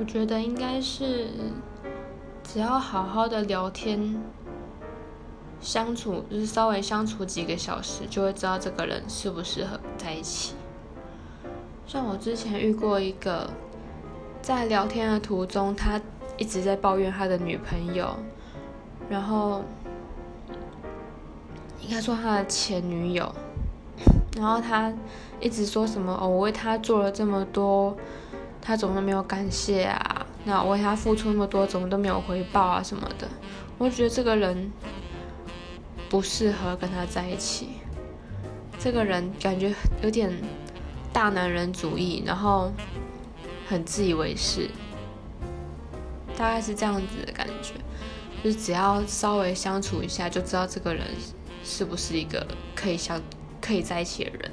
我觉得应该是，只要好好的聊天，相处就是稍微相处几个小时，就会知道这个人适不适合在一起。像我之前遇过一个，在聊天的途中，他一直在抱怨他的女朋友，然后应该说他的前女友，然后他一直说什么哦，我为他做了这么多。他怎么都没有感谢啊？那我为他付出那么多，怎么都没有回报啊什么的？我觉得这个人不适合跟他在一起。这个人感觉有点大男人主义，然后很自以为是，大概是这样子的感觉。就是只要稍微相处一下，就知道这个人是不是一个可以相可以在一起的人。